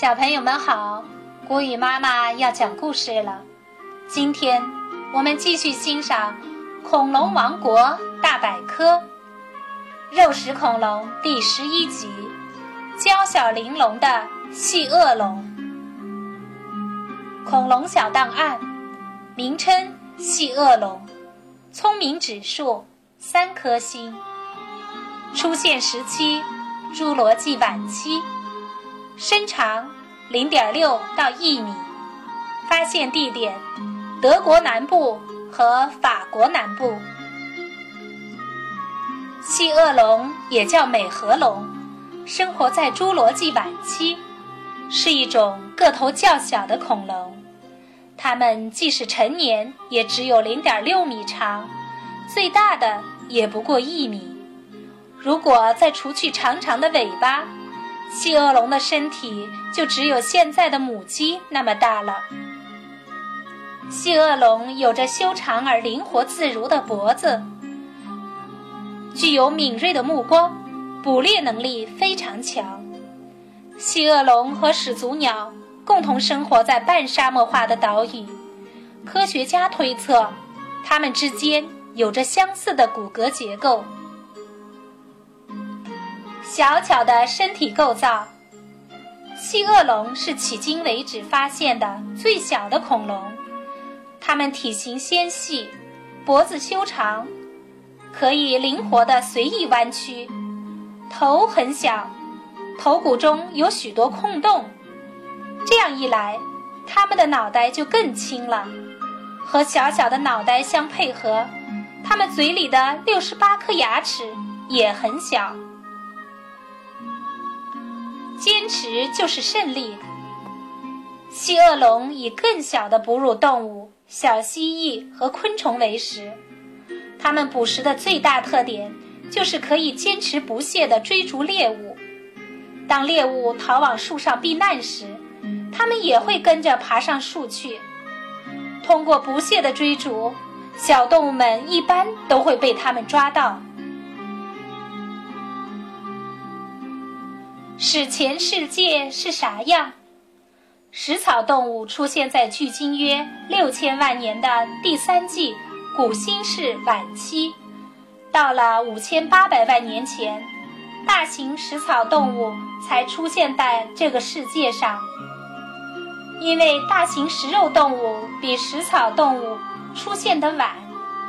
小朋友们好，古雨妈妈要讲故事了。今天我们继续欣赏《恐龙王国大百科》肉食恐龙第十一集：娇小玲珑的细恶龙。恐龙小档案，名称细恶龙，聪明指数三颗星，出现时期侏罗纪晚期。身长零点六到一米，发现地点德国南部和法国南部。细恶龙也叫美颌龙，生活在侏罗纪晚期，是一种个头较小的恐龙。它们即使成年，也只有零点六米长，最大的也不过一米。如果再除去长长的尾巴，细恶龙的身体就只有现在的母鸡那么大了。细恶龙有着修长而灵活自如的脖子，具有敏锐的目光，捕猎能力非常强。细恶龙和始祖鸟共同生活在半沙漠化的岛屿，科学家推测，它们之间有着相似的骨骼结构。小巧的身体构造，细恶龙是迄今为止发现的最小的恐龙。它们体型纤细，脖子修长，可以灵活的随意弯曲。头很小，头骨中有许多空洞。这样一来，它们的脑袋就更轻了。和小小的脑袋相配合，它们嘴里的六十八颗牙齿也很小。坚持就是胜利。细恶龙以更小的哺乳动物小蜥蜴和昆虫为食，它们捕食的最大特点就是可以坚持不懈地追逐猎物。当猎物逃往树上避难时，它们也会跟着爬上树去。通过不懈的追逐，小动物们一般都会被它们抓到。史前世界是啥样？食草动物出现在距今约六千万年的第三纪古新世晚期。到了五千八百万年前，大型食草动物才出现在这个世界上。因为大型食肉动物比食草动物出现的晚，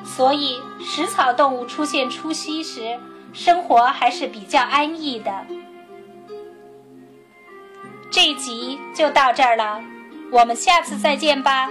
所以食草动物出现初期时，生活还是比较安逸的。这一集就到这儿了，我们下次再见吧。